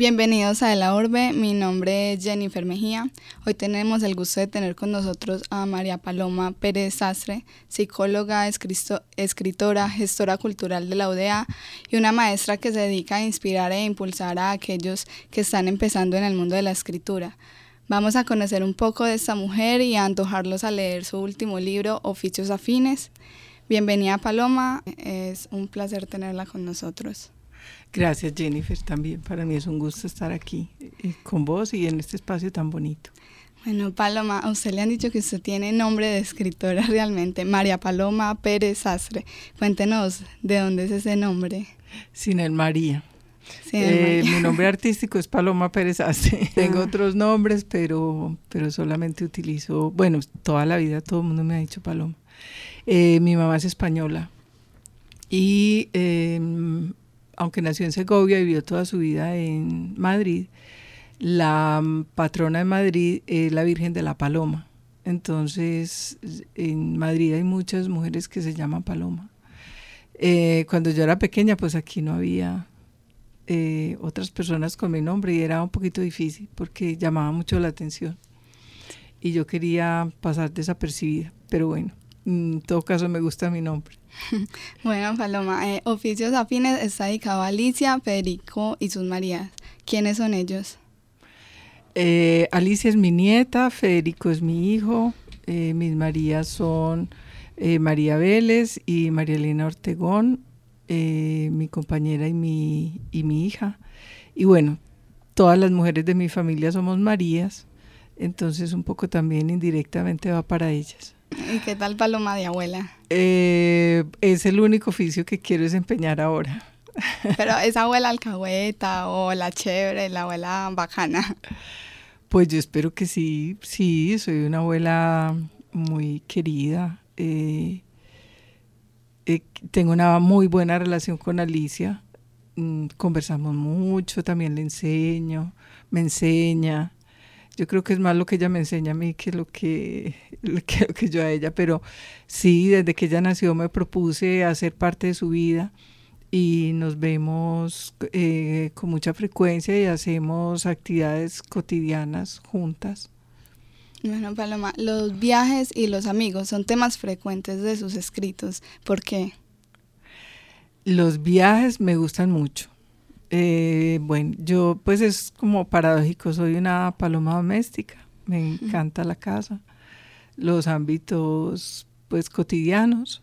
Bienvenidos a La Orbe, mi nombre es Jennifer Mejía. Hoy tenemos el gusto de tener con nosotros a María Paloma Pérez Sastre, psicóloga, escritora, gestora cultural de la UDA y una maestra que se dedica a inspirar e impulsar a aquellos que están empezando en el mundo de la escritura. Vamos a conocer un poco de esta mujer y a antojarlos a leer su último libro, Oficios Afines. Bienvenida Paloma, es un placer tenerla con nosotros. Gracias Jennifer, también para mí es un gusto estar aquí eh, con vos y en este espacio tan bonito. Bueno, Paloma, a usted le han dicho que usted tiene nombre de escritora realmente, María Paloma Pérez Sastre. Cuéntenos de dónde es ese nombre. Sin el María. Eh, mi nombre artístico es Paloma Pérez Sastre. Tengo otros nombres, pero, pero solamente utilizo, bueno, toda la vida todo el mundo me ha dicho Paloma. Eh, mi mamá es española y em, aunque nació en Segovia y vivió toda su vida en Madrid, la patrona de Madrid es la Virgen de la Paloma. Entonces, en Madrid hay muchas mujeres que se llaman Paloma. Eh, cuando yo era pequeña, pues aquí no había eh, otras personas con mi nombre y era un poquito difícil porque llamaba mucho la atención. Y yo quería pasar desapercibida, pero bueno, en todo caso me gusta mi nombre. Bueno, Paloma, eh, Oficios Afines está dedicado a Alicia, Federico y sus Marías. ¿Quiénes son ellos? Eh, Alicia es mi nieta, Federico es mi hijo, eh, mis Marías son María Vélez y María Elena Ortegón, mi compañera y mi, y mi hija. Y bueno, todas las mujeres de mi familia somos Marías, entonces un poco también indirectamente va para ellas. ¿Y qué tal paloma de abuela? Eh, es el único oficio que quiero desempeñar ahora. Pero es abuela alcahueta o la chévere, la abuela bacana. Pues yo espero que sí, sí, soy una abuela muy querida. Eh, eh, tengo una muy buena relación con Alicia. Mm, conversamos mucho, también le enseño, me enseña yo creo que es más lo que ella me enseña a mí que lo que, que, yo a ella, pero sí, desde que ella nació me propuse hacer parte de su vida y nos vemos eh, con mucha frecuencia y hacemos actividades cotidianas juntas. Bueno, Paloma, los viajes y los amigos son temas frecuentes de sus escritos. ¿Por qué? Los viajes me gustan mucho. Eh, bueno, yo pues es como paradójico, soy una paloma doméstica, me encanta la casa, los ámbitos pues cotidianos,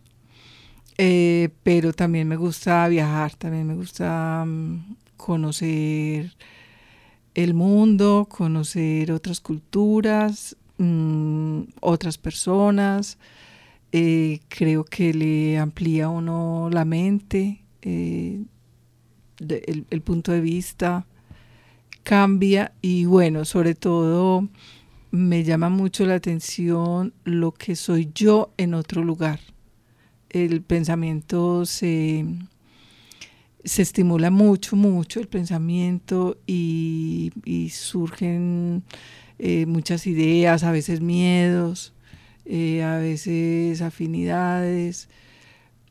eh, pero también me gusta viajar, también me gusta mm, conocer el mundo, conocer otras culturas, mm, otras personas, eh, creo que le amplía a uno la mente el, punto de vista cambia y bueno, sobre todo me llama mucho la atención lo que soy yo en otro lugar. El pensamiento se, se estimula mucho, mucho el pensamiento y, surgen eh, muchas ideas, a veces miedos, eh, a veces afinidades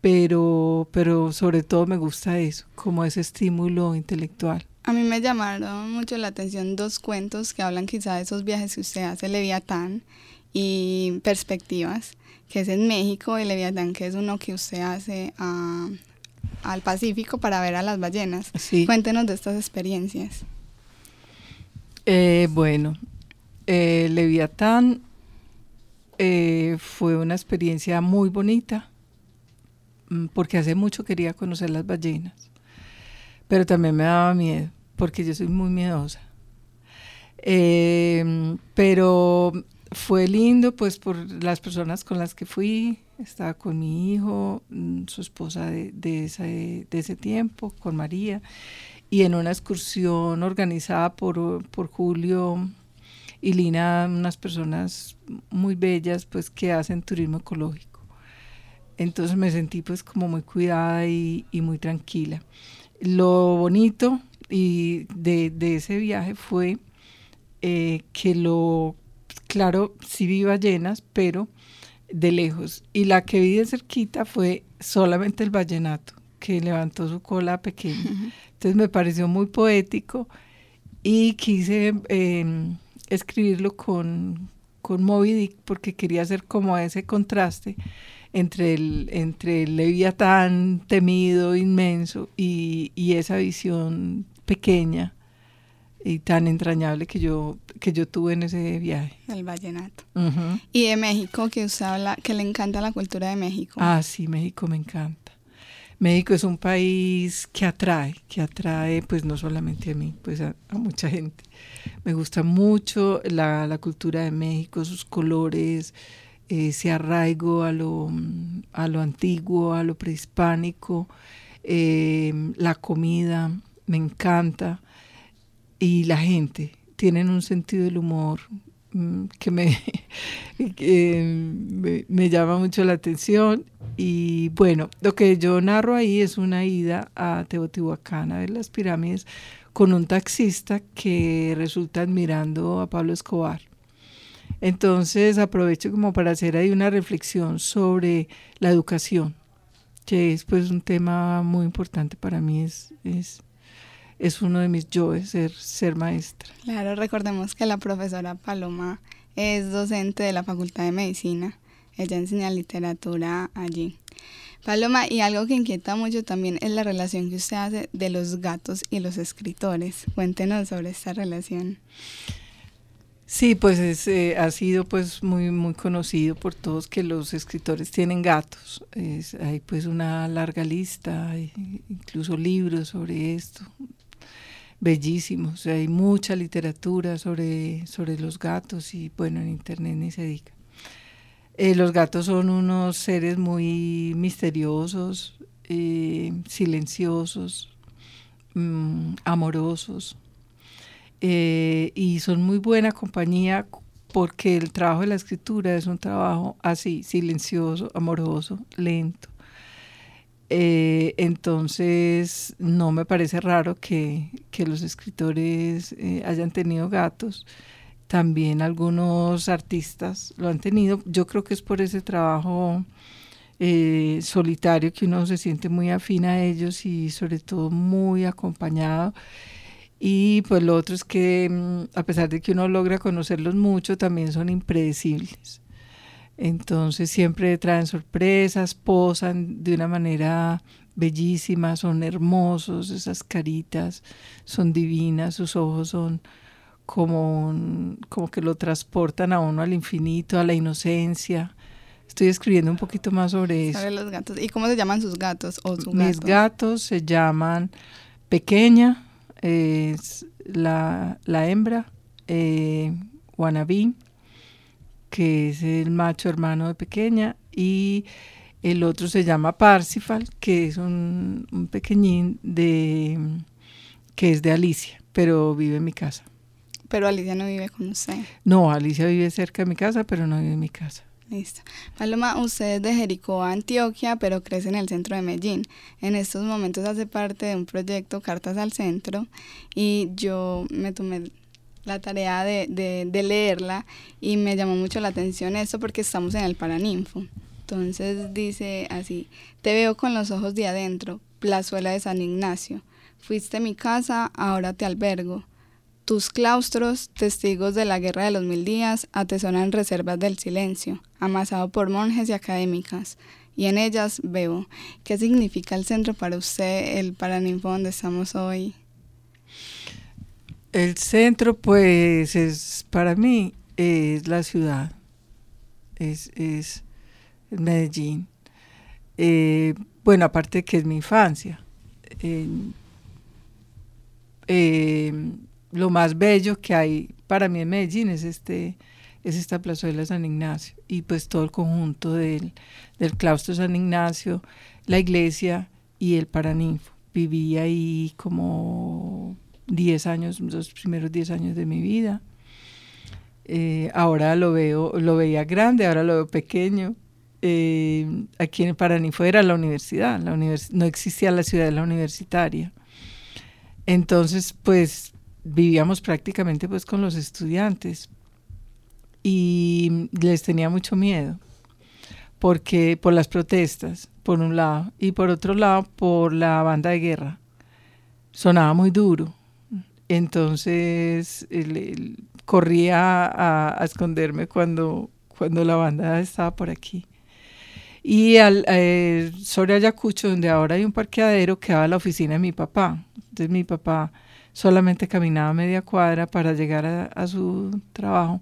pero, pero sobre todo me gusta eso, como ese estímulo intelectual. A mí me llamaron mucho la atención dos cuentos que hablan quizá de esos viajes que usted hace, Leviatán y Perspectivas, que es en México, y Leviatán, que es uno que usted hace al Pacífico para ver a las ballenas. Cuéntenos de estas experiencias. Eh, bueno, eh, Leviatán eh, fue una experiencia muy bonita porque hace mucho quería conocer las ballenas, pero también me daba miedo, porque yo soy muy miedosa. Em, pero fue lindo, pues, por las personas con las que fui. Estaba con mi hijo, mm, su esposa de, ese, de ese tiempo, con María, y en una excursión organizada por, por Julio y Lina, unas personas muy bellas, pues, que hacen turismo ecológico. Entonces me sentí pues como muy cuidada y, muy tranquila. Lo bonito y de, ese viaje fue eh, que lo, claro, sí vi ballenas, pero de lejos. Y la que vi de cerquita fue solamente el vallenato, que levantó su cola pequeña. Entonces me pareció muy poético y quise em, escribirlo con, con Moby Dick porque quería hacer como ese contraste entre el, entre el leviatán temido, inmenso, y, y esa visión pequeña y tan entrañable que yo, que yo tuve en ese viaje. El vallenato. Y de México, que usted habla, que le encanta la cultura de México. Ah, sí, México me encanta. México es un país que atrae, que atrae pues no solamente a mí, pues a, mucha gente. Me gusta mucho la, la, cultura de México, sus colores, ese arraigo a lo, a lo antiguo, a lo prehispánico, eh, la comida, me encanta y la gente tienen un sentido del humor mm, que me, me, llama mucho la atención. Y bueno, lo que yo narro ahí es una ida a Teotihuacán a ver las pirámides con un taxista que resulta admirando a Pablo Escobar. Entonces aprovecho como para hacer ahí una reflexión sobre la educación, que es pues un tema muy importante para mí, es, es es uno de mis yoes ser, ser maestra. Claro, recordemos que la profesora Paloma es docente de la Facultad de Medicina. Ella enseña literatura allí. Paloma, y algo que inquieta mucho también es la relación que usted hace de los gatos y los escritores. Cuéntenos sobre esta relación. Sí, pues es, eh, ha sido pues muy muy conocido por todos que los escritores tienen gatos. hay pues una larga lista, incluso libros sobre esto bellísimos. Hay mucha literatura sobre, sobre los gatos y bueno, en internet ni se diga. Eh, los gatos son unos seres muy misteriosos, eh, silenciosos, mm, amorosos eh, y son muy buena compañía porque el trabajo de la escritura es un trabajo así, silencioso, amoroso, lento. Eh, entonces, no me parece raro que, los escritores eh, hayan tenido gatos. También algunos artistas lo han tenido. Yo creo que es por ese trabajo eh, solitario que uno se siente muy afín a ellos y sobre todo muy acompañado. Y pues lo otro es que mm, a pesar de que uno logra conocerlos mucho, también son impredecibles. Entonces siempre traen sorpresas, posan de una manera bellísima, son hermosos, esas caritas son divinas, sus ojos son como, como que lo transportan a uno al infinito, a la inocencia. Estoy escribiendo un poquito más sobre eso. los gatos. ¿Y cómo se llaman sus gatos o su Mis gatos se llaman Pequeña, es la, hembra, eh, que es el macho hermano de pequeña, y el otro se llama Parsifal, que es un, pequeñín de que es de Alicia, pero vive en mi casa. Pero Alicia no vive con usted. No, Alicia vive cerca de mi casa, pero no vive en mi casa. Listo. Paloma, usted es de Jericó, Antioquia, pero crece en el centro de Medellín. En estos momentos hace parte de un proyecto Cartas al Centro y yo me tomé la tarea de, de, leerla y me llamó mucho la atención esto porque estamos en el Paraninfo. Entonces dice así, te veo con los ojos de adentro, plazuela de San Ignacio. Fuiste mi casa, ahora te albergo. Tus claustros, testigos de la guerra de los mil días, atesoran reservas del silencio, amasado por monjes y académicas. Y en ellas veo. ¿Qué significa el centro para usted, el Paraninfo donde estamos hoy? El centro, pues, es para mí es la ciudad, es, es Medellín. Eh, bueno, aparte que es mi infancia. Eh, lo más bello que hay para mí en Medellín es este es esta plazuela San Ignacio y pues todo el conjunto del, del claustro San Ignacio, la iglesia y el Paraninfo. Viví ahí como 10 años, los primeros 10 años de mi vida. Eh, ahora lo veo, lo veía grande, ahora lo veo pequeño. Eh, aquí en Paraninfo era la universidad, la no existía la ciudad de la universitaria. Entonces, pues vivíamos prácticamente pues con los estudiantes y les tenía mucho miedo porque por las protestas, por un lado, y por otro lado por la banda de guerra. Sonaba muy duro Entonces corría a, esconderme cuando, cuando la banda estaba por aquí. Y al, eh, sobre Ayacucho, donde ahora hay un parqueadero, quedaba la oficina de mi papá. Entonces mi papá solamente caminaba media cuadra para llegar a, su trabajo.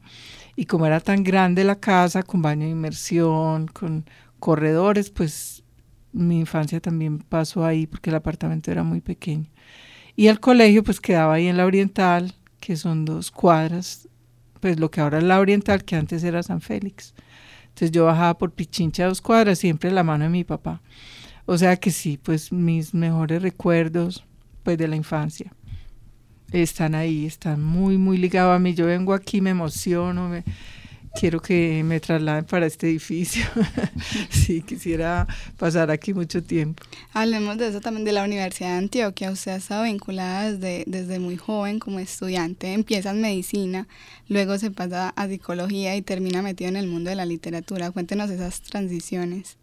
Y como era tan grande la casa, con baño de inmersión, con corredores, pues mi infancia también pasó ahí porque el apartamento era muy pequeño. Y el colegio pues quedaba ahí en la Oriental, que son dos cuadras, pues lo que ahora es la Oriental, que antes era San Félix. Entonces yo bajaba por Pichincha dos cuadras, siempre la mano de mi papá. O sea que sí, pues mis mejores recuerdos pues de la infancia están ahí, están muy, muy ligados a mí. Yo vengo aquí, me emociono, me, quiero que me trasladen para este edificio. sí, quisiera pasar aquí mucho tiempo. Hablemos de eso también de la Universidad de Antioquia. Usted ha estado vinculada desde, desde muy joven como estudiante. Empieza en medicina, luego se pasa a psicología y termina metido en el mundo de la literatura. Cuéntenos esas transiciones.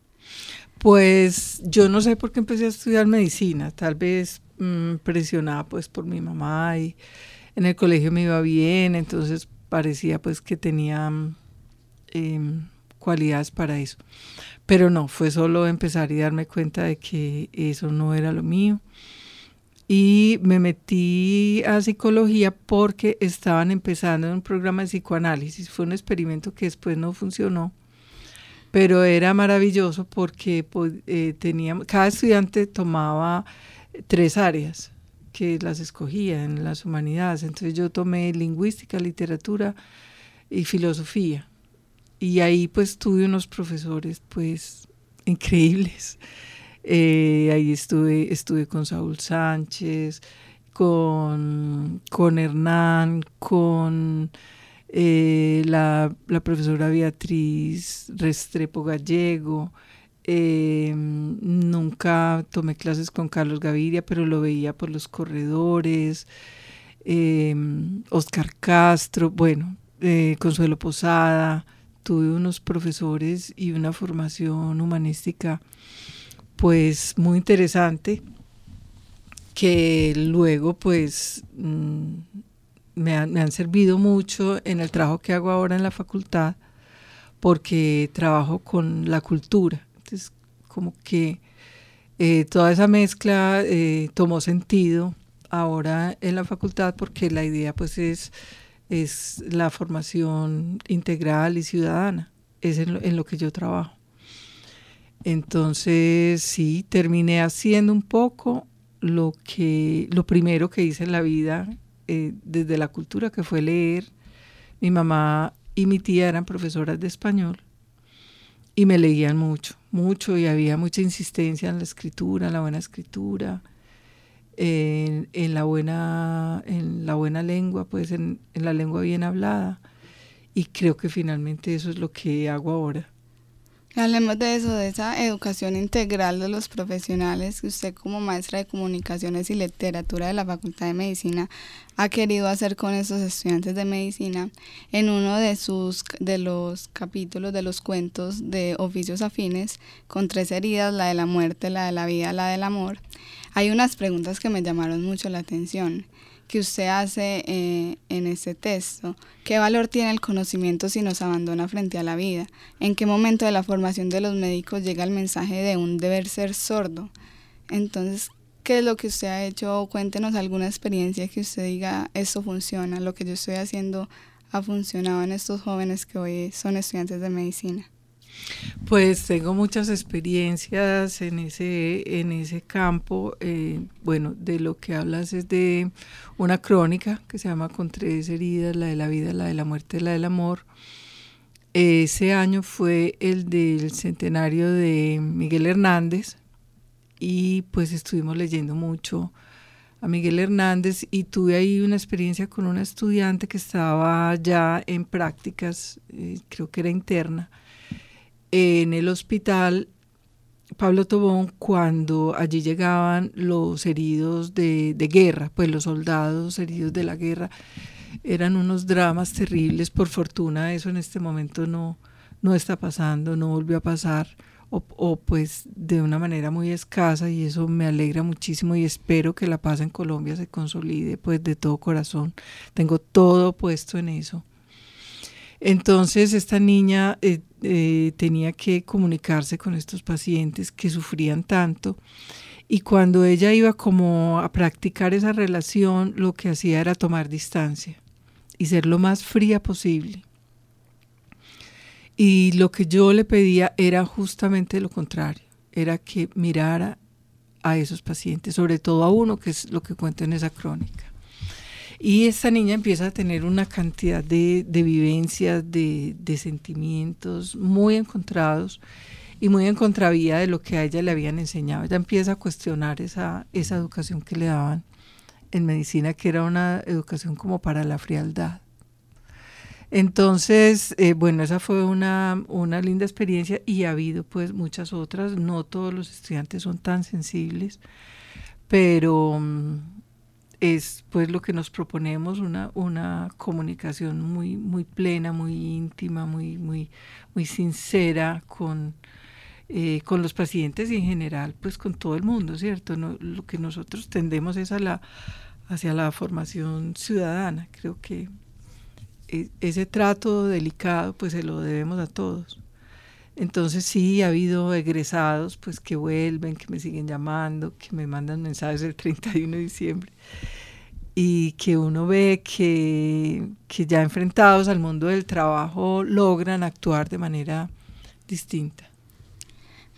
Pues yo no sé por qué empecé a estudiar medicina, tal vez Mm, presionada pues por mi mamá y en el colegio me iba bien, entonces parecía pues que tenía mm, em, cualidades para eso. Pero no, fue solo empezar y darme cuenta de que eso no era lo mío. Y me metí a psicología porque estaban empezando un programa de psicoanálisis. Fue un experimento que después no funcionó, pero era maravilloso porque pues, eh, teníamos, cada estudiante tomaba tres áreas que las escogía en las humanidades. Entonces yo tomé lingüística, literatura y filosofía. Y ahí pues tuve unos profesores pues increíbles. Eh, ahí estuve, estuve con Saúl Sánchez, con, con Hernán, con eh, la, la, profesora Beatriz Restrepo Gallego, eh, nunca tomé clases con Carlos Gaviria, pero lo veía por los corredores. Eh, Oscar Castro, bueno, eh, Consuelo Posada. Tuve unos profesores y una formación humanística pues muy interesante que luego pues mm, me, me han servido mucho en el trabajo que hago ahora en la facultad porque trabajo con la cultura como que eh, toda esa mezcla eh, tomó sentido ahora en la facultad porque la idea pues es, es la formación integral y ciudadana, es en lo, que yo trabajo. Entonces sí, terminé haciendo un poco lo que lo primero que hice en la vida eh, desde la cultura que fue leer. Mi mamá y mi tía eran profesoras de español y me leían mucho, mucho y había mucha insistencia en la escritura, en la buena escritura, en, la, buena, en la buena lengua, pues en, en la lengua bien hablada. Y creo que finalmente eso es lo que hago ahora. Hablemos de eso, de esa educación integral de los profesionales que usted como maestra de comunicaciones y literatura de la Facultad de Medicina ha querido hacer con esos estudiantes de medicina. En uno de sus de los capítulos de los cuentos de oficios afines, con tres heridas, la de la muerte, la de la vida, la del amor, hay unas preguntas que me llamaron mucho la atención que usted hace eh, en este texto. ¿Qué valor tiene el conocimiento si nos abandona frente a la vida? ¿En qué momento de la formación de los médicos llega el mensaje de un deber ser sordo? Entonces, ¿qué es lo que usted ha hecho? Cuéntenos alguna experiencia que usted diga, esto funciona, lo que yo estoy haciendo ha funcionado en estos jóvenes que hoy son estudiantes de medicina. Pues tengo muchas experiencias en ese, en ese campo. Eh, bueno, de lo que hablas es de una crónica que se llama Con tres heridas, la de la vida, la de la muerte, la del amor. Ese año fue el del centenario de Miguel Hernández y pues estuvimos leyendo mucho a Miguel Hernández y tuve ahí una experiencia con una estudiante que estaba ya en prácticas, eh, creo que era interna, en el hospital Pablo Tobón cuando allí llegaban los heridos de, guerra, pues los soldados heridos de la guerra. Eran unos dramas terribles, por fortuna eso en este momento no, no está pasando, no volvió a pasar, o, pues de una manera muy escasa y eso me alegra muchísimo y espero que la paz en Colombia se consolide pues de todo corazón. Tengo todo puesto en eso. Entonces esta niña eh, eh, tenía que comunicarse con estos pacientes que sufrían tanto y cuando ella iba como a practicar esa relación lo que hacía era tomar distancia y ser lo más fría posible y lo que yo le pedía era justamente lo contrario, era que mirara a esos pacientes, sobre todo a uno, que es lo que cuento en esa crónica. Y esta niña empieza a tener una cantidad de, vivencias, de, sentimientos muy encontrados y muy en contravía de lo que a ella le habían enseñado. Ella empieza a cuestionar esa, esa educación que le daban en medicina, que era una educación como para la frialdad. Entonces, eh, bueno, esa fue una, una linda experiencia y ha habido pues muchas otras. No todos los estudiantes son tan sensibles, pero mm, es pues lo que nos proponemos, una, una comunicación muy, muy plena, muy íntima, muy, muy, muy sincera con, eh, con los pacientes y en general pues con todo el mundo, ¿cierto? No, lo que nosotros tendemos es a la, hacia la formación ciudadana. Creo que e, ese trato delicado pues se lo debemos a todos. Entonces sí, ha habido egresados pues que vuelven, que me siguen llamando, que me mandan mensajes el 31 de diciembre y que uno ve que, que ya enfrentados al mundo del trabajo logran actuar de manera distinta.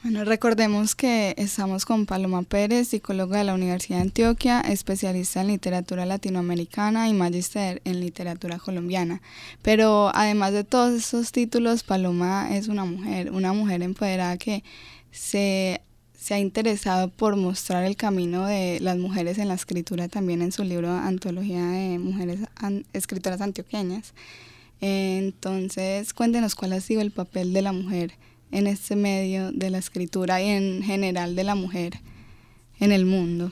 Bueno, recordemos que estamos con Paloma Pérez, psicóloga de la Universidad de Antioquia, especialista en literatura latinoamericana y magíster en literatura colombiana. Pero además de todos estos títulos, Paloma es una mujer, una mujer empoderada que se, se ha interesado por mostrar el camino de las mujeres en la escritura también en su libro Antología de Mujeres Escritoras Antioqueñas. Entonces, cuéntenos cuál ha sido el papel de la mujer en este medio de la escritura y en general de la mujer en el mundo?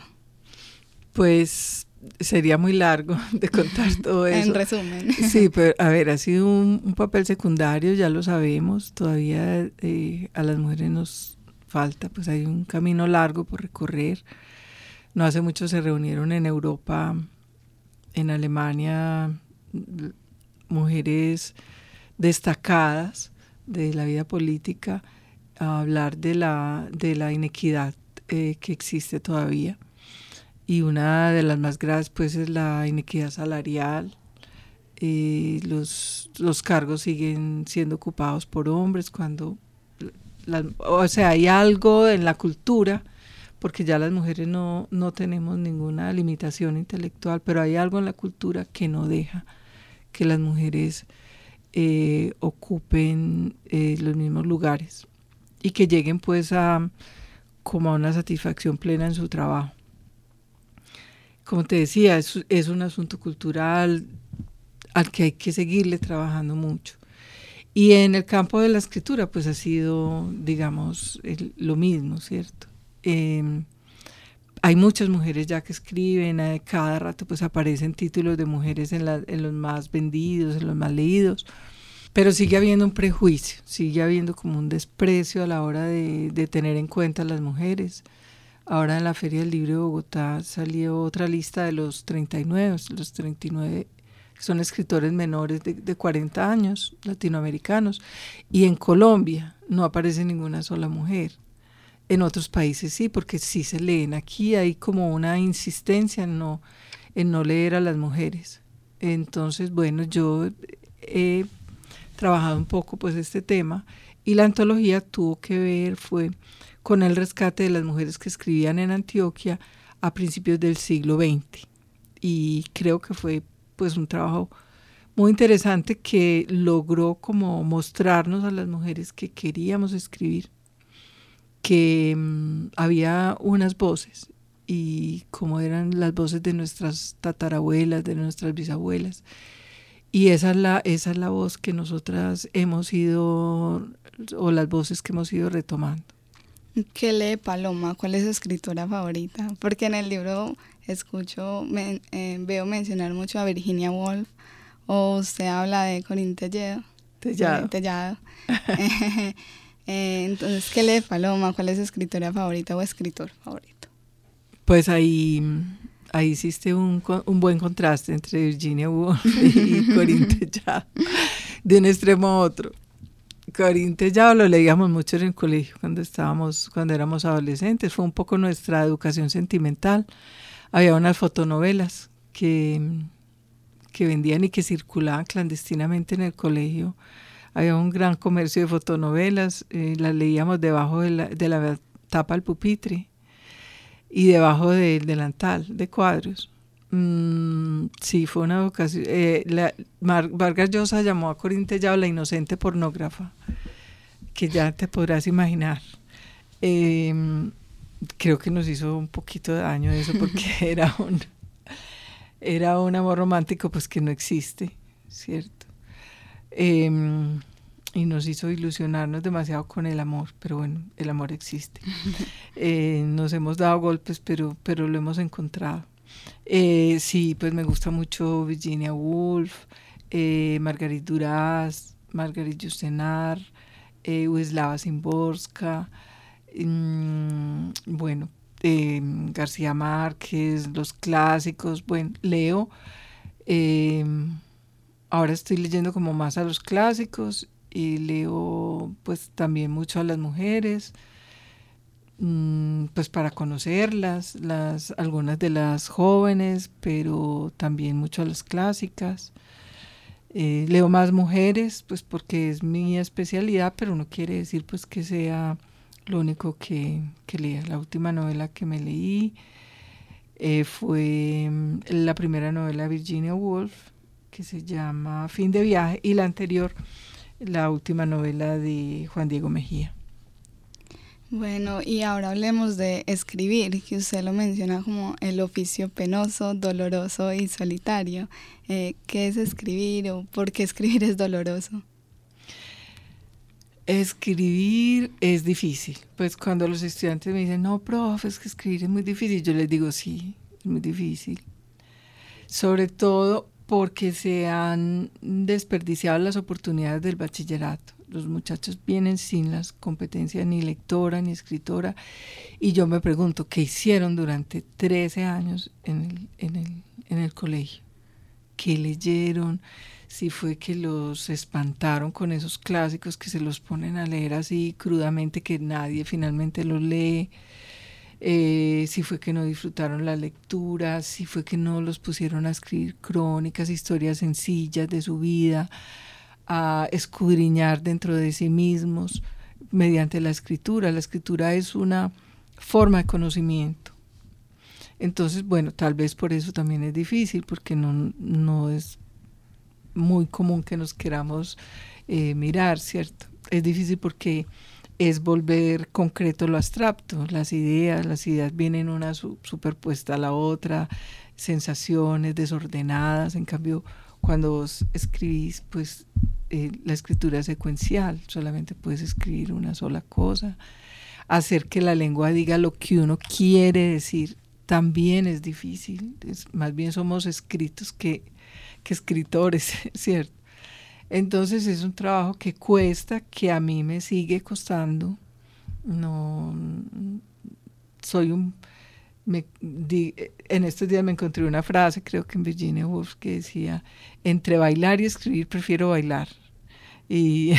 Pues sería muy largo de contar todo eso. en resumen. Sí, pero a ver, ha sido un, papel secundario, ya lo sabemos, todavía eh, a las mujeres nos falta, pues hay un camino largo por recorrer. No hace mucho se reunieron en Europa, en Alemania, mujeres destacadas de la vida política, a hablar de la, de la inequidad eh, que existe todavía. Y una de las más graves pues es la inequidad salarial. Eh, los, los cargos siguen siendo ocupados por hombres cuando, o sea, hay algo en la cultura, porque ya las mujeres no, no tenemos ninguna limitación intelectual, pero hay algo en la cultura que no deja que las mujeres eh, ocupen eh, los mismos lugares y que lleguen pues a como a una satisfacción plena en su trabajo. Como te decía, es, un asunto cultural al que hay que seguirle trabajando mucho. Y en el campo de la escritura, pues ha sido, digamos, lo mismo, ¿cierto? Em, hay muchas mujeres ya que escriben, eh, cada rato pues aparecen títulos de mujeres en, los más vendidos, en los más leídos, pero sigue habiendo un prejuicio, sigue habiendo como un desprecio a la hora de, tener en cuenta a las mujeres. Ahora en la Feria del Libro de Bogotá salió otra lista de los 39, los 39 que son escritores menores de, de 40 años, latinoamericanos, y en Colombia no aparece ninguna sola mujer. En otros países sí, porque sí se leen. Aquí hay como una insistencia en no, en no leer a las mujeres. Entonces, bueno, yo he trabajado un poco pues este tema y la antología tuvo que ver fue con el rescate de las mujeres que escribían en Antioquia a principios del siglo XX y creo que fue pues un trabajo muy interesante que logró como mostrarnos a las mujeres que queríamos escribir que mm, había unas voces y como eran las voces de nuestras tatarabuelas, de nuestras bisabuelas. Y esa es la, esa es la voz que nosotras hemos ido, o las voces que hemos ido retomando. ¿Qué lee Paloma? ¿Cuál es su escritora favorita? Porque en el libro escucho, eh, veo mencionar mucho a Virginia Woolf, o usted habla de Corín Tellado. Tellado. Tellado. Eh, entonces, ¿qué lee Paloma? ¿Cuál es su escritora favorita o escritor favorito? Pues ahí, ahí hiciste un, un buen contraste entre Virginia Woolf y Corinne Tellado, de un extremo a otro. Corinne Tellado lo leíamos mucho en el colegio cuando estábamos, cuando éramos adolescentes. Fue un poco nuestra educación sentimental. Había unas fotonovelas que, que vendían y que circulaban clandestinamente en el colegio. Había un gran comercio de fotonovelas, eh, las leíamos debajo de la, de la tapa del pupitre y debajo del delantal de cuadros. Mm, sí, fue una educación. Eh, Vargas Llosa llamó a Corín Tellado la inocente pornógrafa, que ya te podrás imaginar. Em, creo que nos hizo un poquito de daño eso porque era un, era un amor romántico pues que no existe, ¿cierto? Em, y nos hizo ilusionarnos demasiado con el amor, pero bueno, el amor existe. Eh, nos hemos dado golpes, pero, pero lo hemos encontrado. Eh, sí, pues me gusta mucho Virginia Woolf, eh, Margarit Duras, Margarit Justenar, eh, Wisława Szymborska, mm, bueno, em, García Márquez, los clásicos, bueno, leo. Em, ahora estoy leyendo como más a los clásicos y leo pues también mucho a las mujeres. Mm, pues para conocerlas, las, algunas de las jóvenes, pero también mucho a las clásicas. Eh, leo más mujeres, pues porque es mi especialidad, pero no quiere decir pues que sea lo único que, que lea. La última novela que me leí eh, fue mm, la primera novela de Virginia Woolf, que se llama Fin de viaje, y la anterior, la última novela de Juan Diego Mejía. Bueno, y ahora hablemos de escribir, que usted lo menciona como el oficio penoso, doloroso y solitario. Eh, ¿Qué es escribir o por qué escribir es doloroso? Escribir es difícil. Pues cuando los estudiantes me dicen, no, profe, es que escribir es muy difícil, yo les digo, sí, es muy difícil. Sobre todo porque se han desperdiciado las oportunidades del bachillerato. Los muchachos vienen sin las competencias ni lectora ni escritora. Y yo me pregunto qué hicieron durante 13 años en el, en el, en el colegio, qué leyeron, si fue que los espantaron con esos clásicos que se los ponen a leer así crudamente que nadie finalmente los lee. Eh, si fue que no disfrutaron la lectura, si fue que no los pusieron a escribir crónicas, historias sencillas de su vida, a escudriñar dentro de sí mismos mediante la escritura. La escritura es una forma de conocimiento. Entonces, bueno, tal vez por eso también es difícil, porque no, no es muy común que nos queramos eh, mirar, ¿cierto? Es difícil porque es volver concreto lo abstracto, las ideas, las ideas vienen una superpuesta a la otra, sensaciones desordenadas, en cambio cuando vos escribís, pues eh, la escritura secuencial, solamente puedes escribir una sola cosa. Hacer que la lengua diga lo que uno quiere decir también es difícil. más bien somos escritos que, que escritores, ¿cierto? Entonces es un trabajo que cuesta, que a mí me sigue costando. No soy un me en estos días me encontré una frase, creo que en Virginia Woolf, que decía, entre bailar y escribir prefiero bailar. Y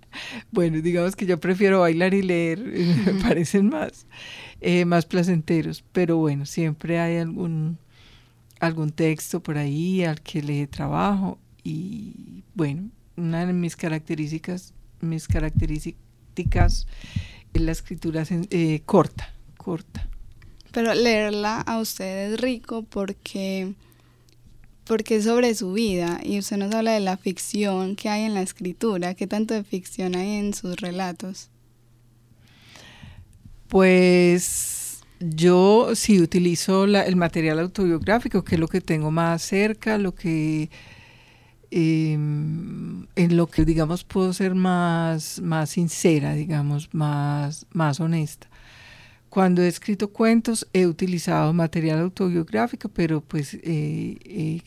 bueno, digamos que yo prefiero bailar y leer, me parecen más, eh, más placenteros, pero bueno, siempre hay algún, algún texto por ahí al que le trabajo y bueno, una de mis características, mis características es la escritura eh, corta, corta pero leerla a usted es rico porque, porque es sobre su vida y usted nos habla de la ficción que hay en la escritura. ¿Qué tanto de ficción hay en sus relatos? Pues yo sí utilizo el material autobiográfico, que es lo que tengo más cerca, lo que em, en lo que digamos puedo ser más, más sincera, digamos, más, más honesta. Cuando he escrito cuentos he utilizado material autobiográfico, pero pues he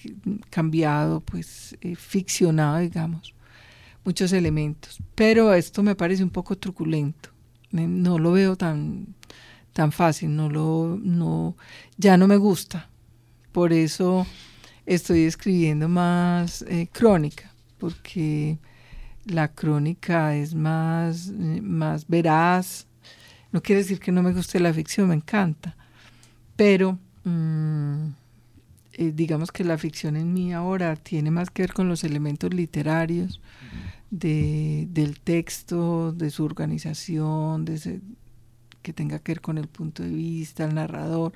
cambiado, pues ficcionado, digamos, muchos elementos. Pero esto me parece un poco truculento. No lo veo tan, tan fácil, no lo, no, ya no me gusta. Por eso estoy escribiendo más eh, crónica, porque la crónica es más, más veraz. No quiere decir que no me guste la ficción, me encanta. Pero mm, eh, digamos que la ficción en mí ahora tiene más que ver con los elementos literarios de, del texto, de su organización, de que tenga que ver con el punto de vista, el narrador.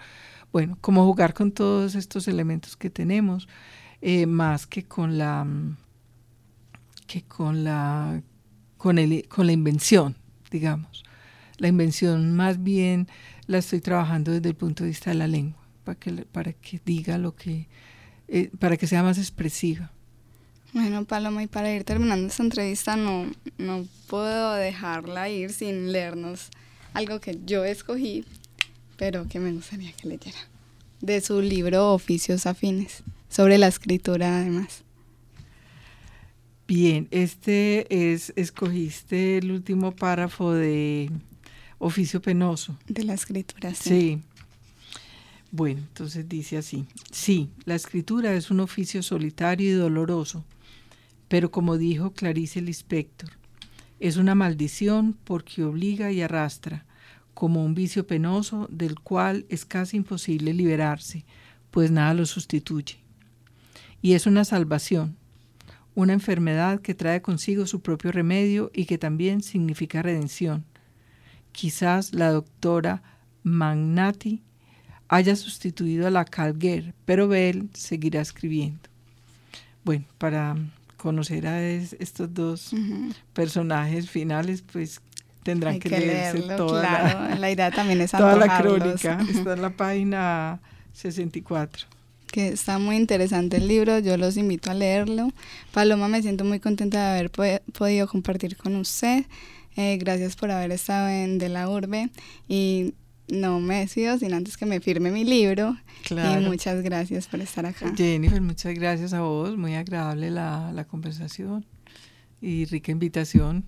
Bueno, como jugar con todos estos elementos que tenemos, eh, más que con la que con la con, el, con la invención, digamos. La invención más bien la estoy trabajando desde el punto de vista de la lengua para que, para que diga lo que, eh, para que sea más expresiva. Bueno, Paloma, y para ir terminando esta entrevista, no, no puedo dejarla ir sin leernos algo que yo escogí, pero que me gustaría que leyera, de su libro Oficios Afines, sobre la escritura además. Bien, este es, escogiste el último párrafo de Oficio Penoso. De la escritura, sí. Sí, bueno, entonces dice así, sí, la escritura es un oficio solitario y doloroso, pero como dijo Clarice Lispector, es una maldición porque obliga y arrastra, como un vicio penoso del cual es casi imposible liberarse, pues nada lo sustituye. Y es una salvación, una enfermedad que trae consigo su propio remedio y que también significa redención. Quizás la doctora Magnati haya sustituido a la Calguer, pero Bell seguirá escribiendo. Bueno, para conocer a estos dos personajes finales, pues tendrán que, leerse toda la, idea también es toda la crónica. Está en la página 64 que está muy interesante el libro, yo los invito a leerlo. Paloma, me siento muy contenta de haber podido compartir con usted. Eh, gracias por haber estado en De la Urbe y no me decido sin antes que me firme mi libro. Y muchas gracias por estar acá. Jennifer, muchas gracias a vos. Muy agradable la, la conversación y rica invitación.